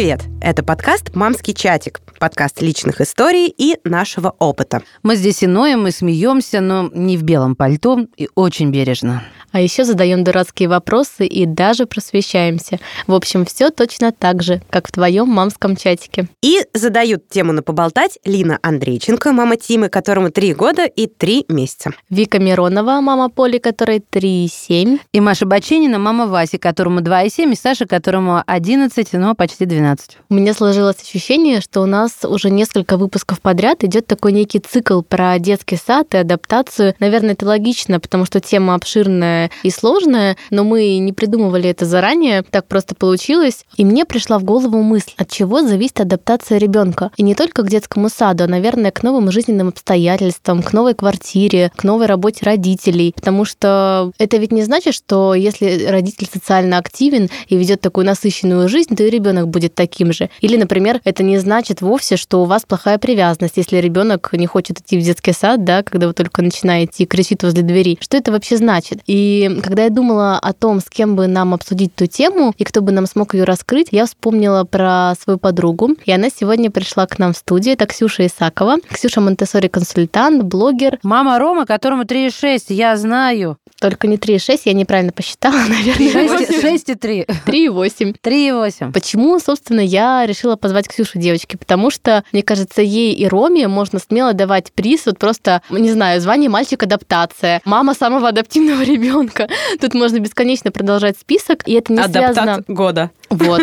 Привет! Это подкаст «Мамский чатик», подкаст личных историй и нашего опыта. Мы здесь и ноем, и смеемся, но не в белом пальто и очень бережно. А еще задаем дурацкие вопросы и даже просвещаемся. В общем, все точно так же, как в твоем мамском чатике. И задают тему на поболтать Лина Андрейченко, мама Тимы, которому три года и три месяца. Вика Миронова, мама Поли, которой 3,7. И Маша Баченина, мама Васи, которому 2,7, и Саша, которому 11, но почти 12. У меня сложилось ощущение, что у нас уже несколько выпусков подряд идет такой некий цикл про детский сад и адаптацию. Наверное, это логично, потому что тема обширная и сложное, но мы не придумывали это заранее, так просто получилось. И мне пришла в голову мысль, от чего зависит адаптация ребенка. И не только к детскому саду, а, наверное, к новым жизненным обстоятельствам, к новой квартире, к новой работе родителей. Потому что это ведь не значит, что если родитель социально активен и ведет такую насыщенную жизнь, то и ребенок будет таким же. Или, например, это не значит вовсе, что у вас плохая привязанность, если ребенок не хочет идти в детский сад, да, когда вы только начинаете и кричит возле двери. Что это вообще значит? И и когда я думала о том, с кем бы нам обсудить ту тему и кто бы нам смог ее раскрыть, я вспомнила про свою подругу. И она сегодня пришла к нам в студию. Это Ксюша Исакова. Ксюша Монтесори консультант, блогер. Мама Рома, которому 3,6, я знаю. Только не 3,6, я неправильно посчитала, наверное. 6,3. 3,8. 3,8. Почему, собственно, я решила позвать Ксюшу девочки? Потому что, мне кажется, ей и Роме можно смело давать приз, вот просто, не знаю, звание мальчик-адаптация, мама самого адаптивного ребенка. Тут можно бесконечно продолжать список, и это не Адаптат связано... года. Вот.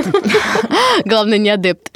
Главное, не адепт.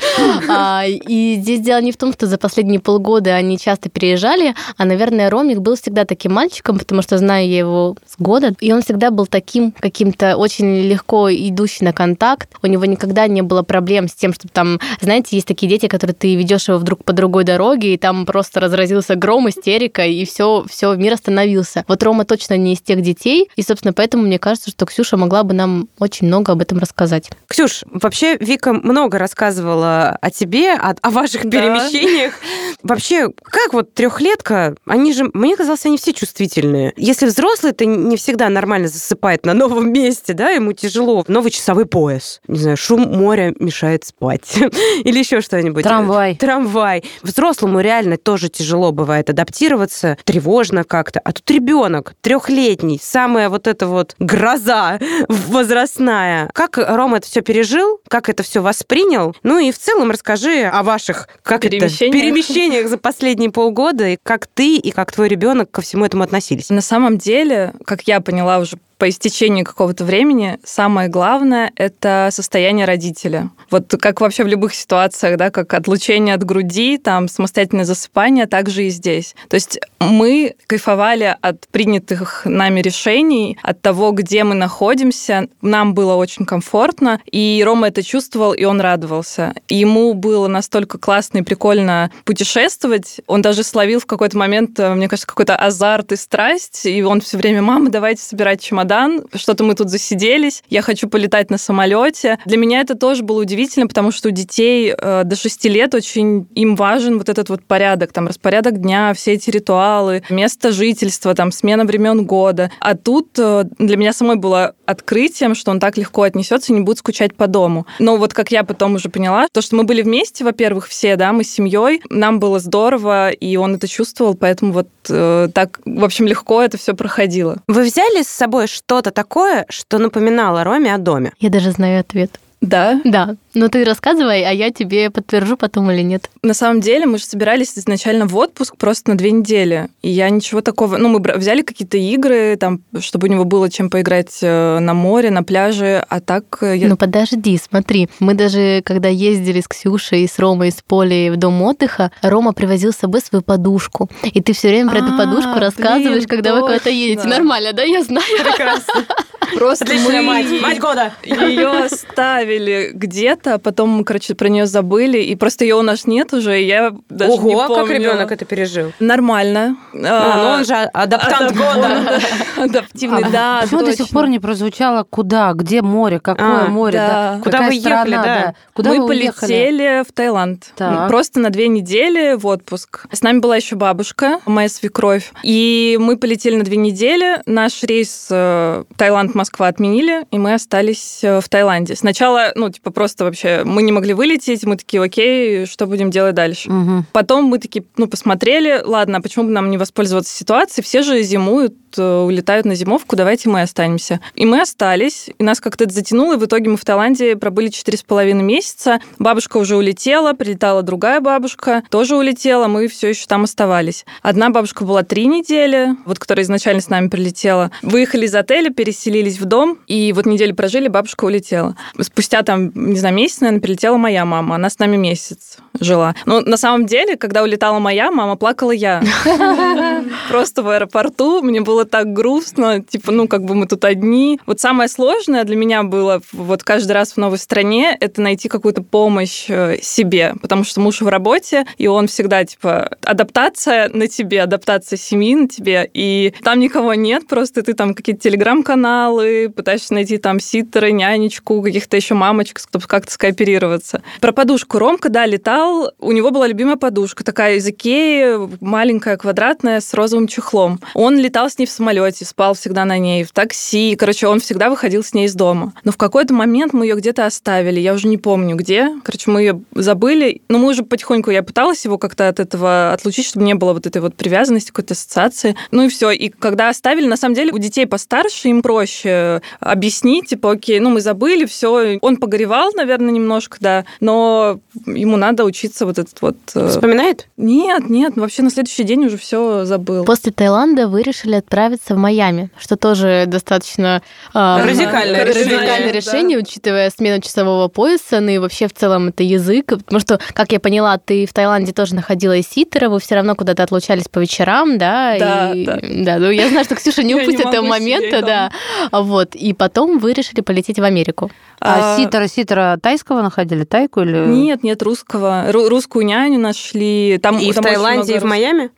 А, и здесь дело не в том, что за последние полгода они часто переезжали, а, наверное, Ромик был всегда таким мальчиком, потому что знаю я его с года, и он всегда был таким каким-то очень легко идущий на контакт. У него никогда не было проблем с тем, что там, знаете, есть такие дети, которые ты ведешь его вдруг по другой дороге, и там просто разразился гром, истерика, и все, все мир остановился. Вот Рома точно не из тех детей, и, собственно, поэтому мне кажется, что Ксюша могла бы нам очень много об этом рассказать. Ксюш, вообще Вика много рассказывала о тебе, о, о ваших да. перемещениях. Вообще, как вот трехлетка, они же, мне казалось, они все чувствительные. Если взрослый, то не всегда нормально засыпает на новом месте, да, ему тяжело. Новый часовой пояс. Не знаю, шум моря мешает спать. Или еще что-нибудь. Трамвай. Трамвай. Взрослому реально тоже тяжело бывает адаптироваться, тревожно как-то. А тут ребенок трехлетний, самая вот эта вот гроза возрастная. Как Рома это все пережил? Как это все воспринял? Ну и в целом расскажи о ваших как перемещениях. Это, перемещениях за последние полгода, и как ты и как твой ребенок ко всему этому относились. На самом деле, как я поняла уже по истечении какого-то времени самое главное — это состояние родителя. Вот как вообще в любых ситуациях, да, как отлучение от груди, там, самостоятельное засыпание, так же и здесь. То есть мы кайфовали от принятых нами решений, от того, где мы находимся. Нам было очень комфортно, и Рома это чувствовал, и он радовался. Ему было настолько классно и прикольно путешествовать. Он даже словил в какой-то момент, мне кажется, какой-то азарт и страсть, и он все время, мама, давайте собирать чемодан чемодан, что-то мы тут засиделись, я хочу полетать на самолете. Для меня это тоже было удивительно, потому что у детей э, до 6 лет очень им важен вот этот вот порядок, там распорядок дня, все эти ритуалы, место жительства, там смена времен года. А тут э, для меня самой было открытием, что он так легко отнесется и не будет скучать по дому. Но вот как я потом уже поняла, то, что мы были вместе, во-первых, все, да, мы с семьей, нам было здорово, и он это чувствовал, поэтому вот э, так, в общем, легко это все проходило. Вы взяли с собой что-то такое, что напоминало Роме о доме? Я даже знаю ответ. Да? Да. Ну ты рассказывай, а я тебе подтвержу потом или нет. На самом деле мы же собирались изначально в отпуск просто на две недели. И я ничего такого... Ну, мы взяли какие-то игры, там, чтобы у него было чем поиграть э, на море, на пляже, а так... Э, я... Ну подожди, смотри. Мы даже, когда ездили с Ксюшей, с Ромой, с Полей в дом отдыха, Рома привозил с собой свою подушку. И ты все время про эту а, подушку рассказываешь, когда вы куда-то едете. Нормально, да? Я знаю. Прекрасно. Просто мы мать, мать года. Ее оставили где-то, а потом, короче, про нее забыли, и просто ее у нас нет уже, и я даже Ого, не помню. как ребенок это пережил? Нормально. А, ну он же адаптант года. Адаптивный, да. Почему до сих пор не прозвучало куда, где море, какое море, да? Куда вы ехали, да? Куда Мы полетели в Таиланд. Просто на две недели в отпуск. С нами была еще бабушка, моя свекровь, и мы полетели на две недели. Наш рейс э, Таиланд Москва отменили, и мы остались э, в Таиланде. Сначала, ну, типа, просто вообще мы не могли вылететь, мы такие, окей, что будем делать дальше? Угу. Потом мы такие, ну, посмотрели, ладно, а почему бы нам не воспользоваться ситуацией? Все же зимуют, э, улетают на зимовку, давайте мы останемся. И мы остались, и нас как-то это затянуло, и в итоге мы в Таиланде пробыли четыре с половиной месяца. Бабушка уже улетела, прилетала другая бабушка, тоже улетела, мы все еще там оставались. Одна бабушка была три недели, вот которая изначально с нами прилетела. Выехали из отеля, переселились в дом, и вот неделю прожили, бабушка улетела. Спустя там, не знаю, месяц, наверное, прилетела моя мама, она с нами месяц жила. Но на самом деле, когда улетала моя мама, плакала я. Просто в аэропорту, мне было так грустно, типа, ну, как бы мы тут одни. Вот самое сложное для меня было вот каждый раз в новой стране, это найти какую-то помощь э, себе, потому что муж в работе, и он всегда, типа, адаптация на тебе, адаптация семьи на тебе, и там никого нет, просто ты там какие-то телеграм-каналы, пытаешься найти там ситеры, нянечку, каких-то еще мамочек, чтобы как-то скооперироваться. Про подушку Ромка, да, летал, у него была любимая подушка, такая из Икеи, маленькая, квадратная, с розовым чехлом. Он летал с ней в самолете, спал всегда на ней, в такси, короче, он всегда выходил с ней из дома. Но в какой-то момент мы ее где-то оставили, я уже не помню где, короче, мы ее забыли, но мы уже потихоньку, я пыталась его как-то от этого отлучить, чтобы не было вот этой вот привязанности, какой-то ассоциации. Ну и все. И когда оставили, на самом деле, у детей постарше им проще объяснить, типа, окей, ну мы забыли, все. Он погоревал, наверное, немножко, да, но ему надо учиться вот этот вот... э, Вспоминает? Нет, нет, вообще на следующий день уже все забыл. После Таиланда вы решили отправиться в Майами, что тоже достаточно а, Радикальное радикальное решение, решение, учитывая смену часового пояса, ну и вообще в целом это язык. Потому что, как я поняла, ты в Таиланде тоже находила и ситера, вы все равно куда-то отлучались по вечерам, да? Да, и, да. да. Ну, я знаю, что Ксюша не упустит этого момента, да. Вот. И потом вы решили полететь в Америку. А, ситера, ситера тайского находили, тайку или... Нет, нет, русского. Ру- русскую няню нашли. Там, И в там очень Таиланде, и в Майами?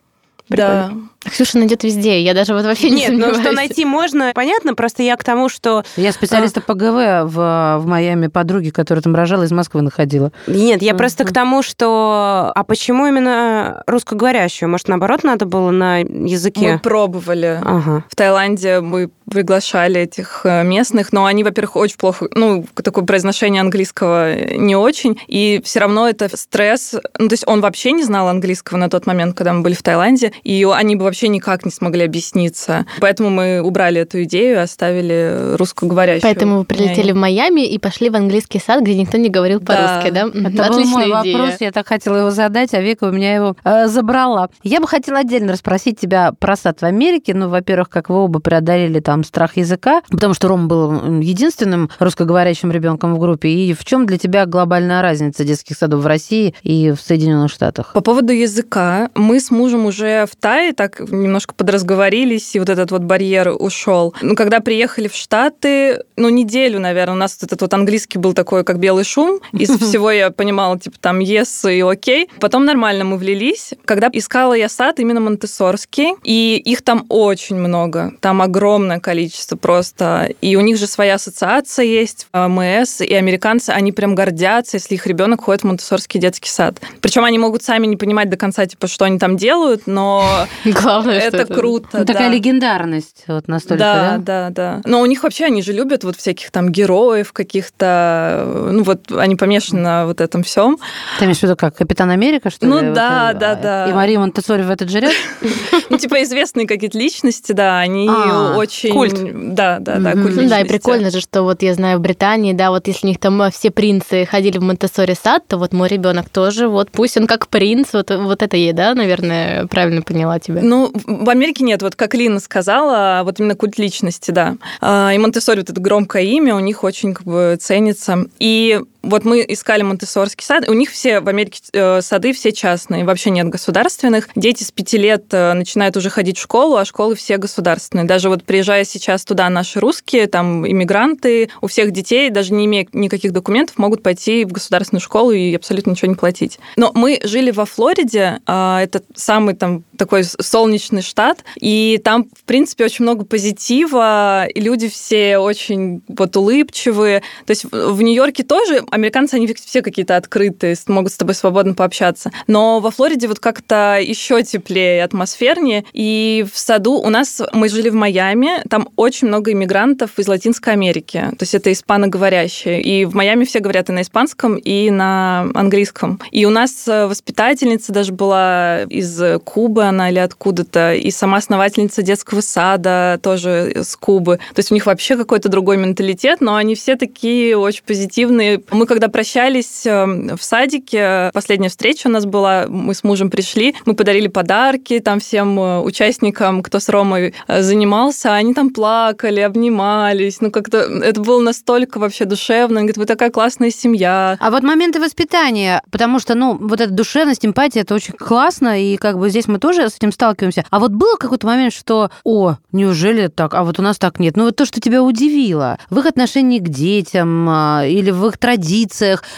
Да. Ксюша найдет везде, я даже вот вообще не Нет, ну что сомневаюсь. найти можно, понятно, просто я к тому, что... Я специалиста по ГВ в, в Майами подруги, которая там рожала, из Москвы находила. Нет, я Мгм. просто к тому, что... А почему именно русскоговорящую? Может, наоборот, надо было на Мы языке? пробовали. Ага. В Таиланде мы приглашали этих э, местных, но они, во-первых, очень плохо, ну, такое произношение английского не очень, и все равно это стресс. Ну, то есть он вообще не знал английского на тот момент, когда мы были в Таиланде, и они бы вообще никак не смогли объясниться. Поэтому мы убрали эту идею и оставили русскоговорящую. Поэтому вы прилетели в Майами и пошли в английский сад, где никто не говорил Да. по-русски, да? Это был Отличная мой идея. вопрос, я так хотела его задать, а Вика у меня его э, забрала. Я бы хотела отдельно расспросить тебя про сад в Америке. Ну, во-первых, как вы оба преодолели там страх языка, потому что Рома был единственным русскоговорящим ребенком в группе. И в чем для тебя глобальная разница детских садов в России и в Соединенных Штатах? По поводу языка, мы с мужем уже в Тае так немножко подразговорились, и вот этот вот барьер ушел. Ну, когда приехали в Штаты, ну, неделю, наверное, у нас вот этот вот английский был такой, как белый шум. Из всего я понимала, типа, там, yes и окей. Потом нормально мы влились. Когда искала я сад именно монтессорский, и их там очень много. Там огромное количество просто. И у них же своя ассоциация есть, АМС, и американцы, они прям гордятся, если их ребенок ходит в монтессорский детский сад. Причем они могут сами не понимать до конца, типа, что они там делают, но Главное, это круто. Ну, такая да. легендарность вот настолько, Да, да? да, да. Но у них вообще они же любят вот всяких там героев каких-то, ну вот они помешаны на вот этом всем. Ты имеешь в виду как Капитан Америка, что Ну ли? Вот, да, э, да, да. И Мария Монтессори в этот же ряд? Ну типа известные какие-то личности, да, они А, очень... культ. Да, да, да, культ Ну да, и прикольно же, что вот я знаю в Британии, да, вот если у них там все принцы ходили в Монтессори сад, то вот мой ребенок тоже, вот пусть он как принц, вот, вот это ей, да, наверное, правильно поняла тебя. Ну, в Америке нет, вот как Лина сказала, вот именно культ личности, да. А, И Монтессори, вот это громкое имя, у них очень как бы ценится. И вот мы искали Монтессорский сад, у них все в Америке э, сады все частные, вообще нет государственных. Дети с пяти лет э, начинают уже ходить в школу, а школы все государственные. Даже вот приезжая сейчас туда наши русские, там иммигранты, у всех детей, даже не имея никаких документов, могут пойти в государственную школу и абсолютно ничего не платить. Но мы жили во Флориде, а, это самый там такой солнечный штат, и там, в принципе, очень много позитива, и люди все очень вот улыбчивые. То есть в Нью-Йорке тоже американцы, они все какие-то открытые, могут с тобой свободно пообщаться. Но во Флориде вот как-то еще теплее, атмосфернее. И в саду у нас, мы жили в Майами, там очень много иммигрантов из Латинской Америки. То есть это испаноговорящие. И в Майами все говорят и на испанском, и на английском. И у нас воспитательница даже была из Кубы, она или откуда-то, и сама основательница детского сада тоже с Кубы. То есть у них вообще какой-то другой менталитет, но они все такие очень позитивные. Мы когда прощались эм, в садике, последняя встреча у нас была, мы с мужем пришли, мы подарили подарки там всем э, участникам, кто с Ромой э, занимался, они там плакали, обнимались, ну как-то это было настолько вообще душевно. Он говорит, вы такая классная семья. А вот моменты воспитания, потому что, ну, вот эта душевность, эмпатия, это очень классно, и как бы здесь мы тоже с этим сталкиваемся. А вот было какой-то момент, что, о, неужели так, а вот у нас так нет. Ну вот то, что тебя удивило в их отношении к детям а, или в их традициях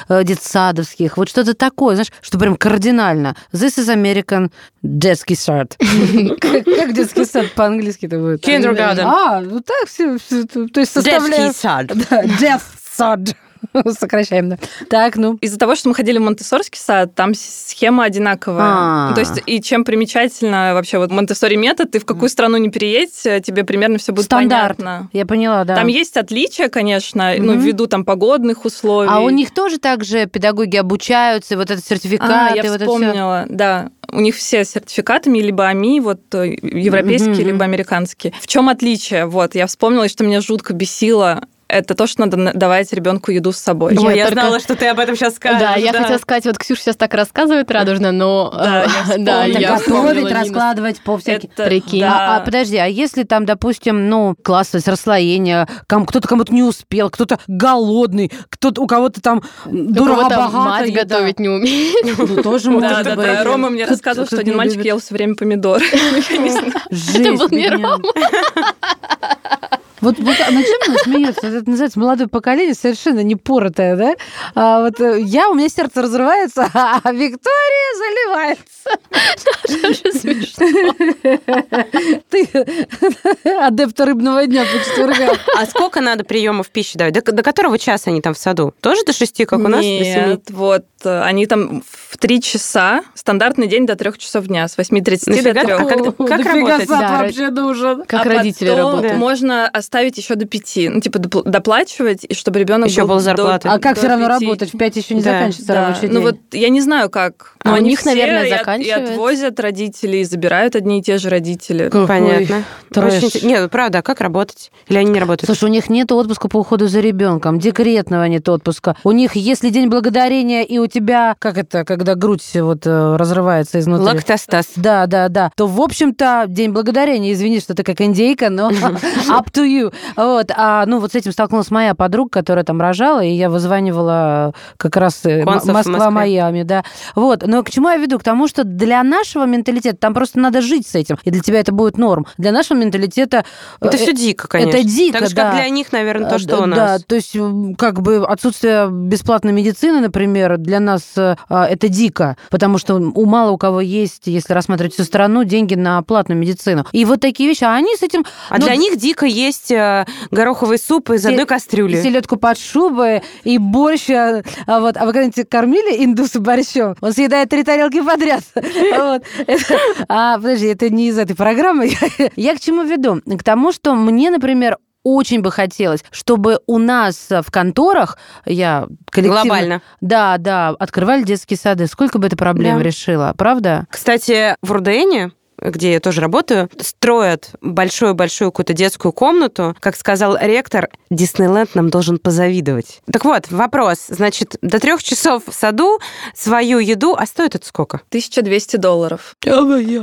э, детсадовских, вот что-то такое, знаешь, что прям кардинально. This is American детский сад. Как детский сад по-английски-то будет? Kindergarten. А, ну так все, то есть составляем... Детский сад. Дет сад. Сокращаем, да. Так, ну. Из-за того, что мы ходили в Монтессорский сад, там схема одинаковая. А. То есть, и чем примечательно вообще вот Монтессори метод, ты в какую страну не переедь, тебе примерно все будет Стандарт. понятно. Я поняла, да. Там есть отличия, конечно, ну, Мгм. ввиду там погодных условий. А у них тоже так же педагоги обучаются, вот этот сертификат, А, я вот это всё. вспомнила, да. У них все сертификатами либо АМИ, вот э, европейские, Мгм. либо американские. В чем отличие? Вот, я вспомнила, что меня жутко бесило. Это то, что надо на- давать ребенку еду с собой. Я Ой, я только- знала, что ты об этом сейчас скажешь. Да, я хотела сказать, вот Ксюша сейчас так рассказывает радужно, но... Да, э, я да, вспомнила. Так я готовить, Нину. раскладывать по всяким... Это- Прикинь. да. А, а, подожди, а если там, допустим, ну, классовость, расслоение, ком- кто-то кому-то не успел, кто-то голодный, кто-то у кого-то там дорого богато мать готовить не умеет. Ну, тоже Да, может да, быть. да. Рома мне рассказывал, что один мальчик ел все время помидор. Я Это был не. Рома. Вот, вот а на чем она смеется? Это называется молодое поколение, совершенно не поротое, да? А вот э, я, у меня сердце разрывается, а Виктория заливается. Ты адепт рыбного дня по четвергам. А сколько надо приемов пищи давать? До, до которого часа они там в саду? Тоже до шести, как у нас? Нет, вот они там в три часа, стандартный день до трех часов дня, с 8.30 до Нафига? 3. А как- как Нафига работать? сад Да, вообще нужен? Как а родители потом работают. можно оставить еще до пяти, ну типа допл- доплачивать, и чтобы ребенок Ещё был была до- зарплата. А как до все равно пяти. работать? В пять еще не Да, заканчивается Да. рабочий Ну день. вот я не знаю как. Но у они них, наверное, и от- И отвозят родители, и забирают одни и те же родители. Какой Понятно. трэш. Очень Нет, ну, правда, а как работать? Или они не работают? Слушай, у них нет отпуска по уходу за ребенком, декретного нет отпуска. У них, если день благодарения, и у тебя, как это, когда грудь вот э, разрывается изнутри. Лактостаз. Да, да, да. То, в общем-то, День благодарения, извини, что ты как индейка, но up to you. Вот. А, ну, вот с этим столкнулась моя подруга, которая там рожала, и я вызванивала как раз э. Москва-Майами, да. Вот. Но к чему я веду? К тому, что для нашего менталитета там просто надо жить с этим, и для тебя это будет норм. Для нашего менталитета... э, Это все дико, конечно. Это дико, Так же, да. как для них, наверное, то, А, что у нас. Да, то есть как бы отсутствие бесплатной медицины, например, для нас э, а, это дико, потому что у мало у кого есть, если рассматривать всю страну, деньги на платную медицину. И вот такие вещи, а они с этим... А ну, для них дико есть э, гороховый суп из одной кастрюли. селедку под шубой и борщ. а, а вот, а вы когда-нибудь кормили индуса борщом? Он съедает три тарелки подряд. Вот. Это- А, подожди, это не из этой программы. Я к чему веду? К тому, что мне, например, очень бы хотелось, чтобы у нас в конторах, я коллективно... Глобально. Да, да, открывали детские сады. Сколько бы это проблем Да. решило, правда? Кстати, в Рудене где я тоже работаю, строят большую-большую какую-то детскую комнату. Как сказал ректор, Диснейленд нам должен позавидовать. Так вот, вопрос. Значит, до трех часов в саду свою еду, а стоит это сколько? 1200 долларов.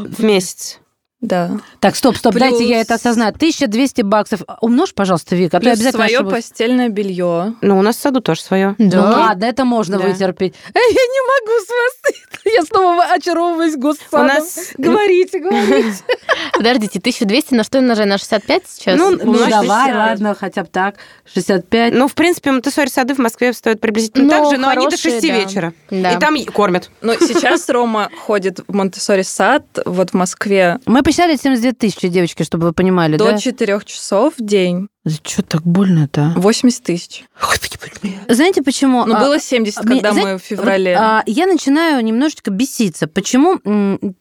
В месяц. Да. Так, стоп, стоп, Плюс- дайте я это осознаю. 1200 баксов. Умножь, пожалуйста, Вика, а Плюс обязательно свое ошибусь. постельное белье. Ну, у нас в саду тоже свое. Ну ладно, это можно Да. вытерпеть. Э, Я не могу с вас. Я снова очаровываюсь госсадом. У нас- Говорите, говорите. Подождите, 1200 на что умножаем? На 65 сейчас? Ну, Ну, Ну, давай, 60. ладно, хотя бы так. 65. Ну, в принципе, Монтессори сады в Москве стоят приблизительно Ну, так же, но они до хорошие, 6 да. вечера. Да. И там кормят. Но сейчас Рома ходит в Монтессори сад, вот в Москве, Мы посчитали 72 тысячи, девочки, чтобы вы понимали, до да? 4 часов в день. Что так больно-то? 80 тысяч. Господи, боже мой. Знаете почему? Ну, А, было 70, мне- когда знаете, мы в феврале. Вот, а, я начинаю немножечко беситься. Почему?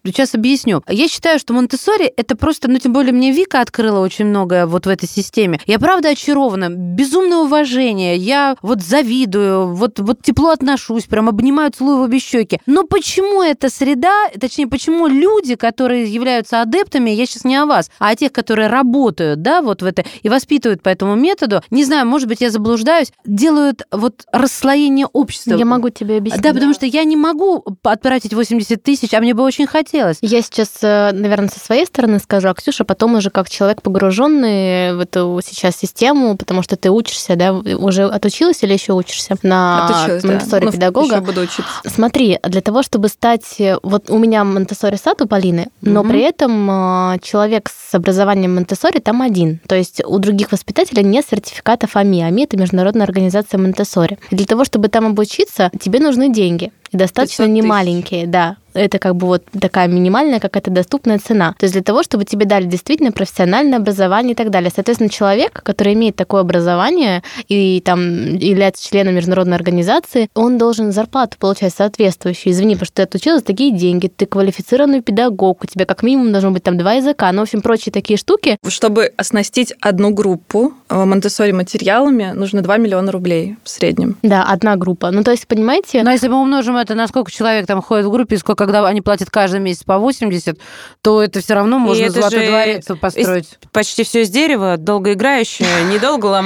Сейчас объясню. Я считаю, что Монтессори это просто, ну, тем более мне Вика открыла очень многое вот в этой системе. Я правда очарована. Безумное уважение. Я вот завидую, вот, вот тепло отношусь, прям обнимаю, целую в обе щеки. Но почему эта среда, точнее, почему люди, которые являются адептами, я сейчас не о вас, а о тех, которые работают, да, вот в это, и воспитывают по этому методу, не знаю, может быть, я заблуждаюсь, делают вот расслоение общества. Я могу тебе объяснить. Да, потому что я не могу отправить 80 тысяч, а мне бы очень хотелось. Я сейчас, э, наверное, со своей стороны скажу, а Ксюша потом уже как человек, погруженный в эту сейчас систему, потому что ты учишься, да, уже отучилась или еще учишься на Отучилась, да. Монтессори Ну, педагога? ещё буду учиться. Смотри, для того, чтобы стать... э, Вот у меня Монтессори сад у Полины, но Мгм. при этом э, человек с образованием Монтессори там один. То есть у других воспитателей нет сертификатов АМИ. АМИ – это международная организация Монтессори. И для того, чтобы там обучиться, тебе нужны деньги. И достаточно 500 тысяч. немаленькие, да. Это как бы вот такая минимальная какая-то доступная цена. То есть для того, чтобы тебе дали действительно профессиональное образование и так далее. Соответственно, человек, который имеет такое образование и там является членом международной организации, он должен зарплату получать соответствующую. Извини, потому что ты отучилась такие деньги, ты квалифицированный педагог, у тебя как минимум должно быть там два языка, ну, в общем, прочие такие штуки. Чтобы оснастить одну группу Монтессори материалами, нужно 2 миллиона рублей в среднем. Да, одна группа. Ну, то есть, понимаете, Но если мы умножим это на сколько человек там ходит в группе, и сколько, когда они платят каждый месяц по 80, то это все равно можно это золотой дворец построить. Почти все из дерева, долгоиграющее, недолго.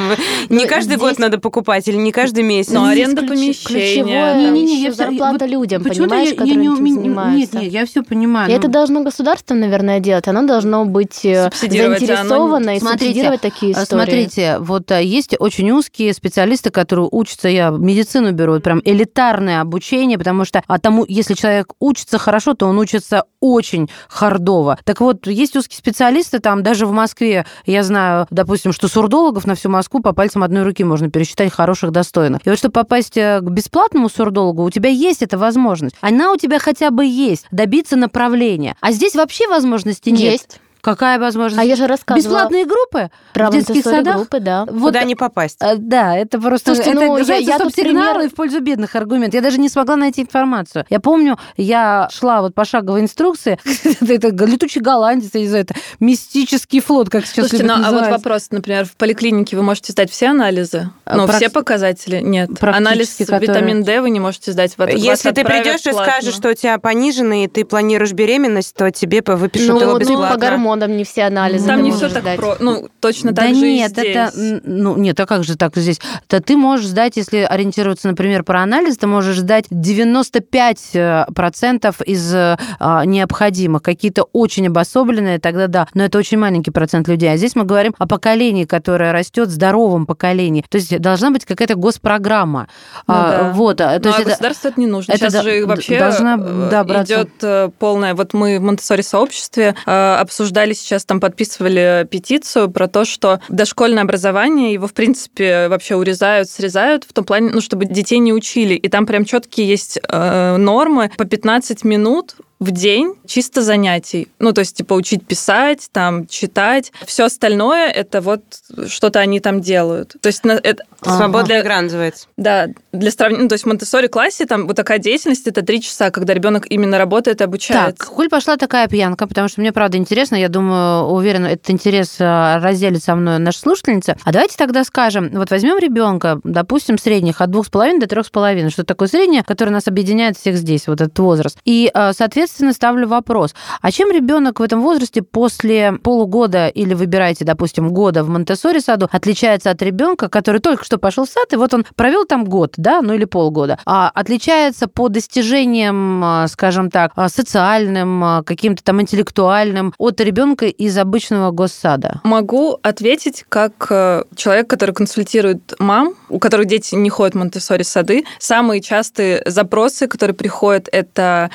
Не Ну, каждый здесь- год надо покупать или не каждый месяц. Но аренда помещения. Не-не-не, я зарплата людям, понимаешь, которые не этим занимаются. Нет, нет, я все понимаю. И ну. это должно государство, наверное, делать. Оно должно быть э, а заинтересовано и субсидировать такие А, истории. Смотрите, вот а, есть очень узкие специалисты, которые учатся, я медицину беру, прям элитарное обучение, потому что а тому, если человек учится хорошо, то он учится очень хардово. Так вот, есть узкие специалисты, там даже в Москве, я знаю, допустим, что сурдологов на всю Москву по пальцам одной руки можно пересчитать хороших, достойных. И вот чтобы попасть э, к бесплатному сурдологу, у тебя есть эта возможность. Она у тебя хотя бы есть, добиться направления. А здесь вообще возможности нет. Есть. Какая возможность? А я же рассказывала Бесплатные группы про в детских садах? группы, да. Вот, Куда не попасть? э, да, это просто Слушайте, это ну, я- называется я тут стоп-сигналы пример- в пользу бедных аргумент. Я даже не смогла найти информацию. Я помню, я шла вот по шаговой инструкции, это летучий голландец, я не знаю, это мистический флот, как сейчас Слушайте, любят ну, а вот вопрос, например, в поликлинике вы можете сдать все анализы, А, практи- все показатели нет. Анализ витамин D вы не можете сдать. Если ты придешь и скажешь, что у тебя пониженный, и ты планируешь беременность, то тебе выпишут Ну, его ну, бесплатно. по гормонам не все анализы Там не все так про... Ну, точно так да же нет, и здесь. это, ну нет, а как же так здесь? Да ты можешь сдать, если ориентироваться, например, про анализ, ты можешь сдать 95% из э, а, необходимых, какие-то очень обособленные, тогда да, но это очень маленький процент людей. А здесь мы говорим о поколении, которое растет, здоровом поколении. То есть должна быть какая-то госпрограмма. Ну А, да. Вот, а, то Ну, есть а это- государству это не нужно. это Сейчас да- же вообще должна, э, да, идет э, полная... Вот мы в Монтессори сообществе э, обсуждали сейчас, там подписывали петицию про то, что дошкольное образование, его, в принципе, вообще урезают, срезают в том плане, ну, чтобы детей не учили. И там прям четкие есть э, нормы по 15 минут в день чисто занятий. Ну, то есть, типа, учить писать, там, читать. Все остальное это вот что-то они там делают. То есть, это, Свободная игра называется. да, для сравнения, ну, то есть в Монтессори классе там вот такая деятельность это три часа, когда ребенок именно работает и обучается. Так, коль пошла такая пьянка, потому что мне правда интересно, я думаю, уверена, этот интерес а, разделит со мной наша слушательница. А давайте тогда скажем, вот возьмем ребенка, допустим, средних от двух с половиной до трех с половиной, что такое среднее, которое нас объединяет всех здесь, вот этот возраст. И, а, соответственно, ставлю вопрос, а чем ребенок в этом возрасте после полугода или выбирайте, допустим, года в Монтессори саду отличается от ребенка, который только что пошел в сад, и вот он провел там год, да, ну или полгода, а отличается по достижениям, а, скажем так, а, социальным, а, каким-то там интеллектуальным от ребенка из обычного госсада? Могу ответить как э, человек, который консультирует мам, у которых дети не ходят в Монтессори сады. Самые частые запросы, которые приходят, это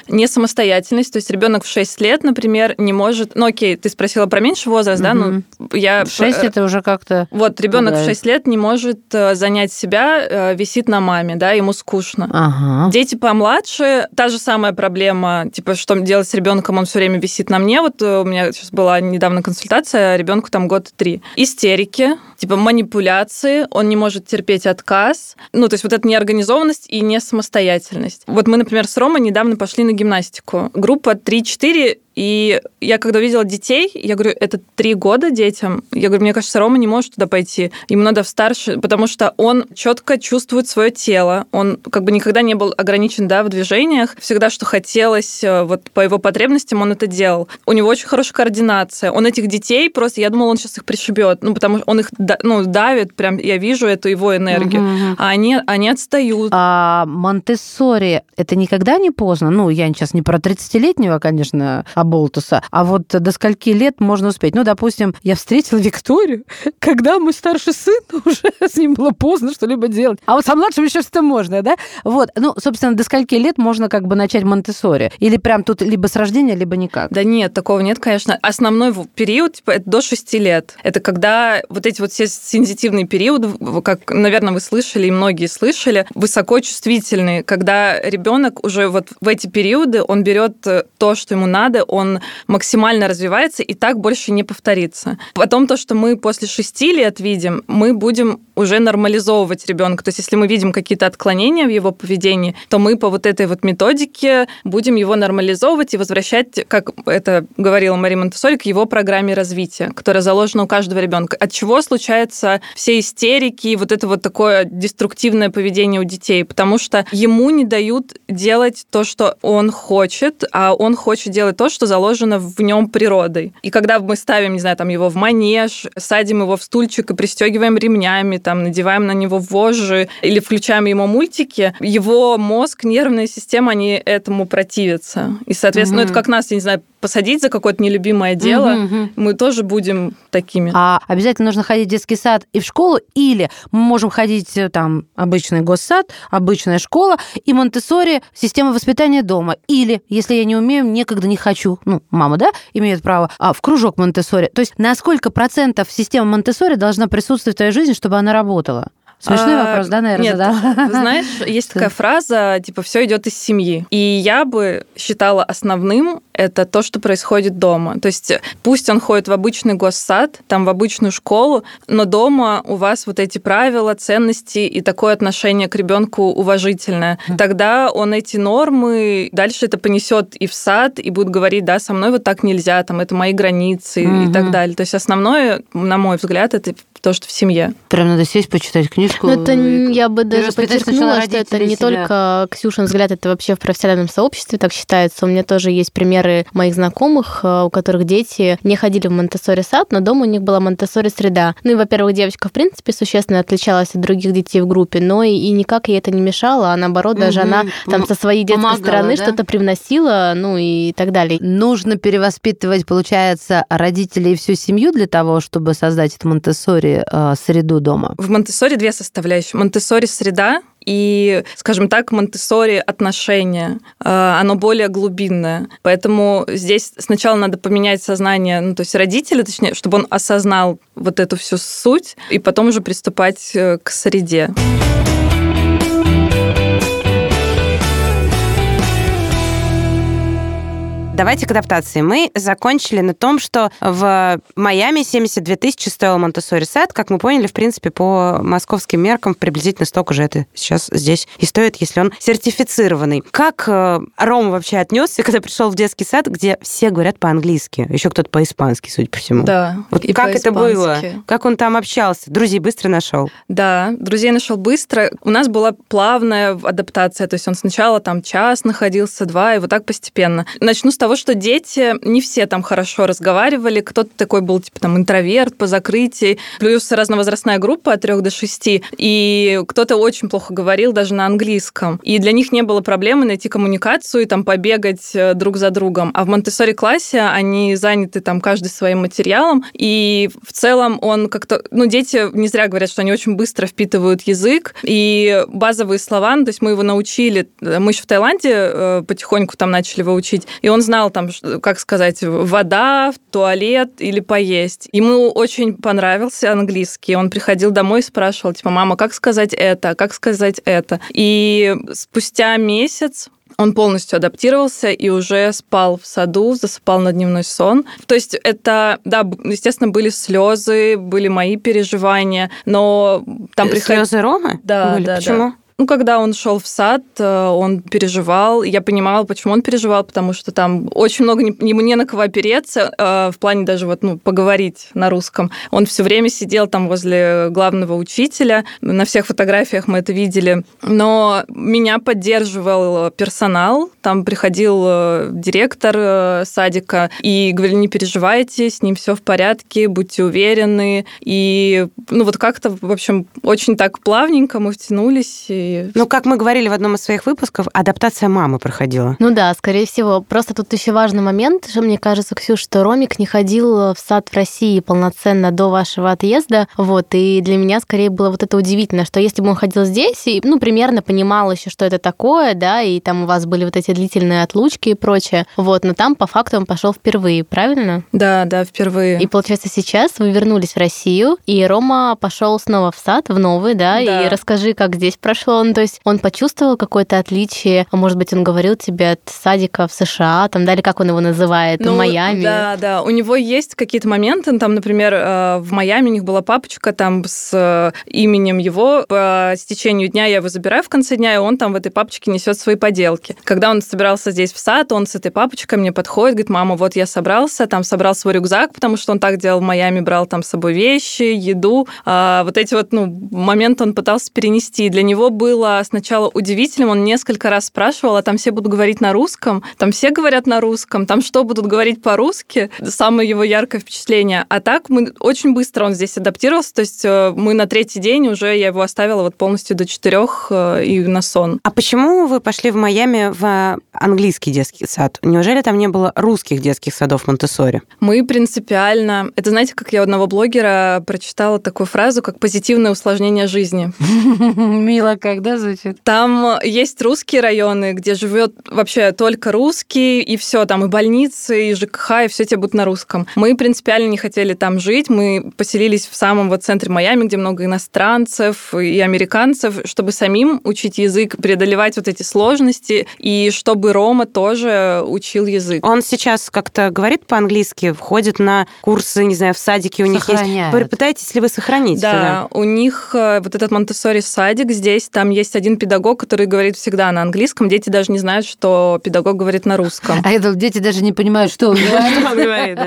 самостоятельность. То есть ребенок в 6 лет, например, не может... Ну, окей, ты спросила про меньший возраст, да? Ну, я... 6 это уже как-то... Вот, ребенок в пугает. 6 лет не может э, занять себя, э, висит на маме, да, ему скучно. Ага. Дети помладше, та же самая проблема, типа, что делать с ребенком, он все время висит на мне. Вот э, у меня сейчас была недавно консультация, ребенку там год три. Истерики, типа манипуляции, он не может терпеть отказ. Ну, то есть вот эта неорганизованность и не самостоятельность. Вот мы, например, с Ромой недавно пошли на гимнастику. Группа 3-4, и я когда увидела детей, я говорю, это три года детям. Я говорю, мне кажется, Рома не может туда пойти. Ему надо в старше, потому что он четко чувствует свое тело. Он как бы никогда не был ограничен да, в движениях. Всегда, что хотелось, э, вот по его потребностям он это делал. У него очень хорошая координация. Он этих детей просто, я думала, он сейчас их пришибет. Ну, потому что он их ну, давит, прям я вижу эту его энергию. Мгм. А они, они отстают. А Монтессори это никогда не поздно? Ну, я сейчас не про 30-летнего, конечно, Аболтуса, а вот до скольки лет можно успеть? Ну, допустим, я встретила Викторию, когда мой старший сын уже с ним было поздно что-либо делать. А вот со младшим еще что-то можно, да? Вот, ну, собственно, до скольки лет можно как бы начать Монтессори? Или прям тут либо с рождения, либо никак? Да нет, такого нет, конечно. Основной период типа, это до 6 лет. Это когда вот эти вот все сензитивные периоды, как, наверное, вы слышали, и многие слышали, высокочувствительные, когда ребенок уже вот в эти периоды, он берет э, то, что ему надо, он максимально развивается, и так больше не повторится. Потом то, что мы после 6 лет видим, мы будем уже нормализовывать ребенка. То есть, если мы видим какие-то отклонения в его поведении, то мы по вот этой вот методике будем его нормализовывать и возвращать, как это говорила Мария Монтессори, к его программе развития, которая заложена у каждого ребенка. От чего случаются все истерики и вот это вот такое деструктивное поведение у детей? Потому что ему не дают делать то, что он хочет, а он хочет делать то, что заложено в нем природой. И когда мы ставим, не знаю, там его в манеж, садим его в стульчик и пристегиваем ремнями, там надеваем на него вожжи или включаем ему мультики, его мозг, нервная система, они этому противятся. И, соответственно, ну, это как нас, я не знаю, посадить за какое-то нелюбимое дело, Мгм, мгм. мы тоже будем такими. А обязательно нужно ходить в детский сад и в школу, или мы можем ходить э, там обычный госсад, обычная школа, и Монтессори система воспитания дома. Или, если я не умею, некогда не хочу, ну, мама, да, имеет право, а в кружок Монтессори. То есть на сколько процентов система Монтессори должна присутствовать в твоей жизни, чтобы она работала? Смешной А, вопрос, да, наверное, нет, задала? Знаешь, есть такая фраза, типа, все идет из семьи. И я бы считала основным это то, что происходит дома. То есть пусть он ходит в обычный госсад, там в обычную школу, но дома у вас вот эти правила, ценности и такое отношение к ребенку уважительное. Тогда он эти нормы дальше это понесет и в сад, и будет говорить, да, со мной вот так нельзя, там это мои границы и Мгм. так далее. То есть основное, на мой взгляд, это то, что в семье. Прям надо сесть, почитать книжку. Ну, это и- я бы даже подчеркнула, что это не себя. только Ксюшин взгляд, это вообще в профессиональном сообществе так считается. У меня тоже есть примеры моих знакомых, э, у которых дети не ходили в Монтессори сад, но дома у них была Монтессори среда. Ну и, во-первых, девочка, в принципе, существенно отличалась от других детей в группе, но и, и никак ей это не мешало, а наоборот, даже Мгм. она там со своей детской помогала, стороны да? что-то привносила, ну и так далее. Нужно перевоспитывать, получается, родителей и всю семью для того, чтобы создать эту Монтессори э, среду дома. В Монтессори две составляющие. Монтессори среда и, скажем так, Монтессори отношения. Э, Оно более глубинное. Поэтому здесь сначала надо поменять сознание, ну, то есть родителя, точнее, чтобы он осознал вот эту всю суть, и потом уже приступать э, к среде. Давайте к адаптации. Мы закончили на том, что в Майами 72 тысячи стоил Монтессори сад. Как мы поняли, в принципе, по московским меркам приблизительно столько же это сейчас здесь и стоит, если он сертифицированный. Как э, Рома вообще отнесся, когда пришел в детский сад, где все говорят по-английски, еще кто-то по-испански, судя по всему? Да. Вот и как это было? Как он там общался? Друзей быстро нашел? Да, друзей нашел быстро. У нас была плавная адаптация, то есть он сначала там час находился, два, и вот так постепенно. Начну с того, того, что дети не все там хорошо разговаривали, кто-то такой был, типа, там, интроверт по закрытии, плюс разновозрастная группа от 3 до 6, и кто-то очень плохо говорил даже на английском. И для них не было проблемы найти коммуникацию и там побегать э, друг за другом. А в монте классе они заняты там каждый своим материалом, и в целом он как-то... Ну, дети не зря говорят, что они очень быстро впитывают язык, и базовые слова, ну, то есть мы его научили, мы еще в Таиланде э, потихоньку там начали его учить, и он знал там, как сказать, вода, туалет или поесть. Ему очень понравился английский, он приходил домой и спрашивал, типа, мама, как сказать это, как сказать это. И спустя месяц он полностью адаптировался и уже спал в саду, засыпал на дневной сон. То есть это, да, естественно, были слезы, были мои переживания, но там приходили... Слезы Ромы? Да, были? да, Почему? да. Ну, когда он шел в сад, э, он переживал. Я понимала, почему он переживал, потому что там очень много ему не на кого опереться, э, в плане даже вот, ну, поговорить на русском. Он все время сидел там возле главного учителя. На всех фотографиях мы это видели. Но меня поддерживал персонал. Там приходил э, директор садика и говорил, не переживайте, с ним все в порядке, будьте уверены. И, ну, вот как-то, в общем, очень так плавненько мы втянулись. Ну, как мы говорили в одном из своих выпусков, адаптация мамы проходила. Ну да, скорее всего. Просто тут еще важный момент, что мне кажется, Ксюш, что Ромик не ходил в сад в России полноценно до вашего отъезда. Вот, и для меня скорее было вот это удивительно, что если бы он ходил здесь и, ну, примерно понимал еще, что это такое, да, и там у вас были вот эти длительные отлучки и прочее, вот, но там по факту он пошел впервые, правильно? Да, да, впервые. И получается сейчас вы вернулись в Россию, и Рома пошел снова в сад, в новый, да, да. и расскажи, как здесь прошло он, то есть он почувствовал какое-то отличие, а может быть, он говорил тебе от садика в США, там, да, или как он его называет, ну, в Майами? Да, да, у него есть какие-то моменты, там, например, э, в Майами у них была папочка там с э, именем его, по стечению дня я его забираю в конце дня, и он там в этой папочке несет свои поделки. Когда он собирался здесь в сад, он с этой папочкой мне подходит, говорит, мама, вот я собрался, там собрал свой рюкзак, потому что он так делал в Майами, брал там с собой вещи, еду. А вот эти вот, ну, моменты он пытался перенести. Для него было сначала удивительным. Он несколько раз спрашивал, а там все будут говорить на русском? Там все говорят на русском? Там что, будут говорить по-русски? Самое его яркое впечатление. А так мы очень быстро он здесь адаптировался. То есть э, мы на третий день уже, я его оставила вот полностью до четырех э, и на сон. А почему вы пошли в Майами в английский детский сад? Неужели там не было русских детских садов в Монтессоре? Мы принципиально... Это знаете, как я у одного блогера прочитала такую фразу, как позитивное усложнение жизни. Мило, когда звучит. Там есть русские районы, где живет вообще только русские, и все, там и больницы, и ЖКХ, и все тебе будут на русском. Мы принципиально не хотели там жить, мы поселились в самом вот центре Майами, где много иностранцев и американцев, чтобы самим учить язык, преодолевать вот эти сложности, и чтобы Рома тоже учил язык. Он сейчас как-то говорит по-английски, входит на курсы, не знаю, в садике у них есть. Пытаетесь ли вы сохранить? Да, у них э, вот этот монте садик здесь, там есть один педагог, который говорит всегда на английском. Дети даже не знают, что педагог говорит на русском. А это дети даже не понимают, что он говорит.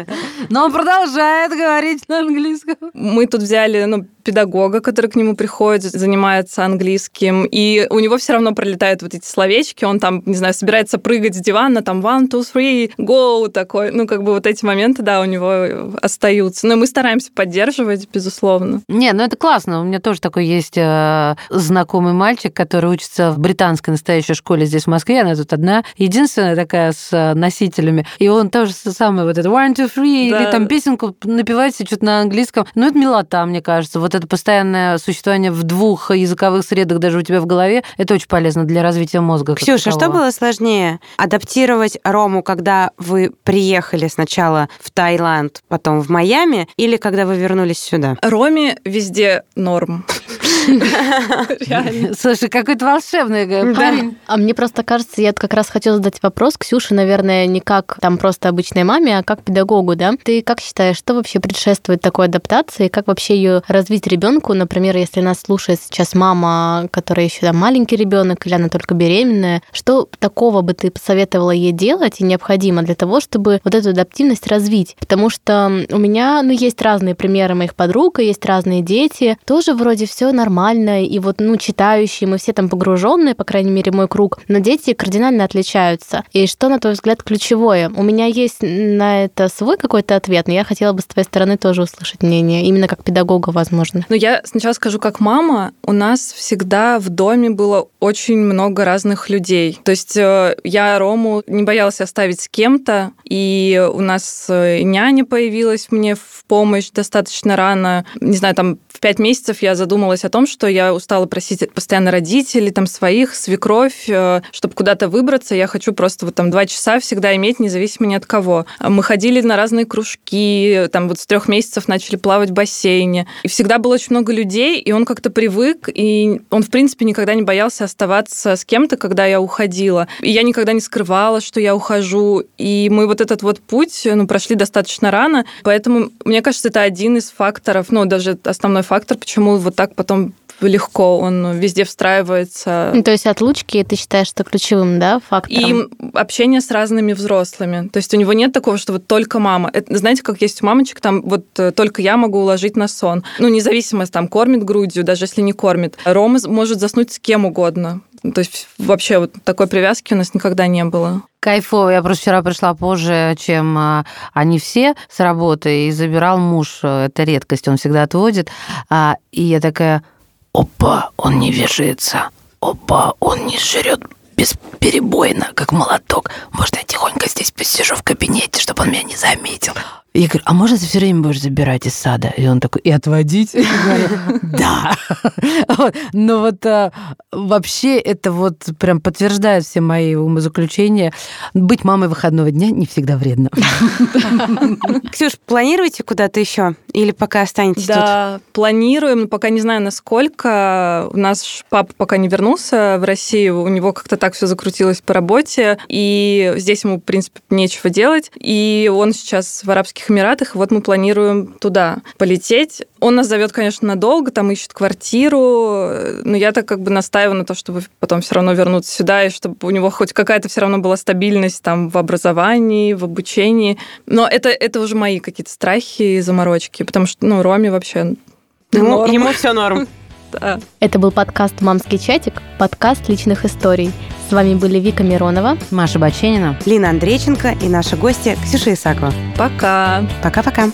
Но он продолжает говорить на английском. Мы тут взяли ну, педагога, который к нему приходит, занимается английским, и у него все равно пролетают вот эти словечки, он там, не знаю, собирается прыгать с дивана, там one, two, three, go, такой, ну, как бы вот эти моменты, да, у него остаются. Но мы стараемся поддерживать, безусловно. Не, ну это классно. У меня тоже такой есть э, знакомый мальчик, который учится в британской настоящей школе здесь, в Москве, она тут одна, единственная такая с э, носителями, и он тоже самое вот это one, two, three, да. или там песенку напевает себе что-то на английском. Ну, это милота, мне кажется. Вот это постоянное существование в двух языковых средах даже у тебя в голове, это очень полезно для развития мозга. Ксюша, что было сложнее? Адаптировать Рому, когда вы приехали сначала в Таиланд, потом в Майами, или когда вы вернулись сюда? Роме везде норм. Слушай, какой-то волшебный парень. А мне просто кажется, я как раз хотела задать вопрос Ксюше, наверное, не как там просто обычной маме, а как педагогу, да? Ты как считаешь, что вообще предшествует такой адаптации? Как вообще ее развить ребенку? Например, если нас слушает сейчас мама, которая еще там маленький ребенок, или она только беременная, что такого бы ты посоветовала ей делать и необходимо для того, чтобы вот эту адаптивность развить? Потому что у меня, ну, есть разные примеры моих подруг, и есть разные дети, тоже вроде все нормально нормальная, и вот, ну, читающие, мы все там погруженные, по крайней мере, мой круг, но дети кардинально отличаются. И что, на твой взгляд, ключевое? У меня есть на это свой какой-то ответ, но я хотела бы с твоей стороны тоже услышать мнение, именно как педагога, возможно. Ну, я сначала скажу, как мама, у нас всегда в доме было очень много разных людей. То есть э, я Рому не боялась оставить с кем-то, и у нас э, няня появилась мне в помощь достаточно рано. Не знаю, там пять месяцев я задумалась о том, что я устала просить постоянно родителей, там своих, свекровь, э, чтобы куда-то выбраться. Я хочу просто вот там два часа всегда иметь, независимо ни от кого. Мы ходили на разные кружки, там вот с трех месяцев начали плавать в бассейне. И всегда было очень много людей, и он как-то привык, и он, в принципе, никогда не боялся оставаться с кем-то, когда я уходила. И я никогда не скрывала, что я ухожу. И мы вот этот вот путь ну, прошли достаточно рано. Поэтому, мне кажется, это один из факторов, ну, даже основной фактор, почему вот так потом легко, он везде встраивается. Ну, то есть отлучки ты считаешь, что ключевым, да, фактором? И общение с разными взрослыми. То есть у него нет такого, что вот только мама. Это, знаете, как есть у мамочек, там вот э, только я могу уложить на сон. Ну, независимо, там, кормит грудью, даже если не кормит. Рома может заснуть с кем угодно. То есть вообще вот такой привязки у нас никогда не было. Кайфово. Я просто вчера пришла позже, чем а, они все с работы, и забирал муж. Это редкость, он всегда отводит. А, и я такая, опа, он не вяжется. Опа, он не жрет бесперебойно, как молоток. Может, я тихонько здесь посижу в кабинете, чтобы он меня не заметил. Я говорю, а можно ты все время будешь забирать из сада? И он такой, и отводить? Да. Но вот а, вообще это вот прям подтверждает все мои умозаключения. Быть мамой выходного дня не всегда вредно. Ксюш, планируете куда-то еще? Или пока останетесь тут? Да, планируем, но пока не знаю, насколько. У нас папа пока не вернулся в Россию, у него как-то так все закрутилось по работе, и здесь ему, в принципе, нечего делать. И он сейчас в Арабских Эмиратах, и вот мы планируем туда полететь. Он нас зовет, конечно, надолго, там ищет квартиру, но я так как бы настаиваю на то, чтобы потом все равно вернуться сюда, и чтобы у него хоть какая-то все равно была стабильность там в образовании, в обучении. Но это, это уже мои какие-то страхи и заморочки, потому что, ну, Роме вообще Ему, норм. ему все норм. Да. Это был подкаст «Мамский чатик», подкаст личных историй. С вами были Вика Миронова. Маша Баченина. Лина Андрейченко и наша гостья Ксюша Исакова. Пока. Пока-пока.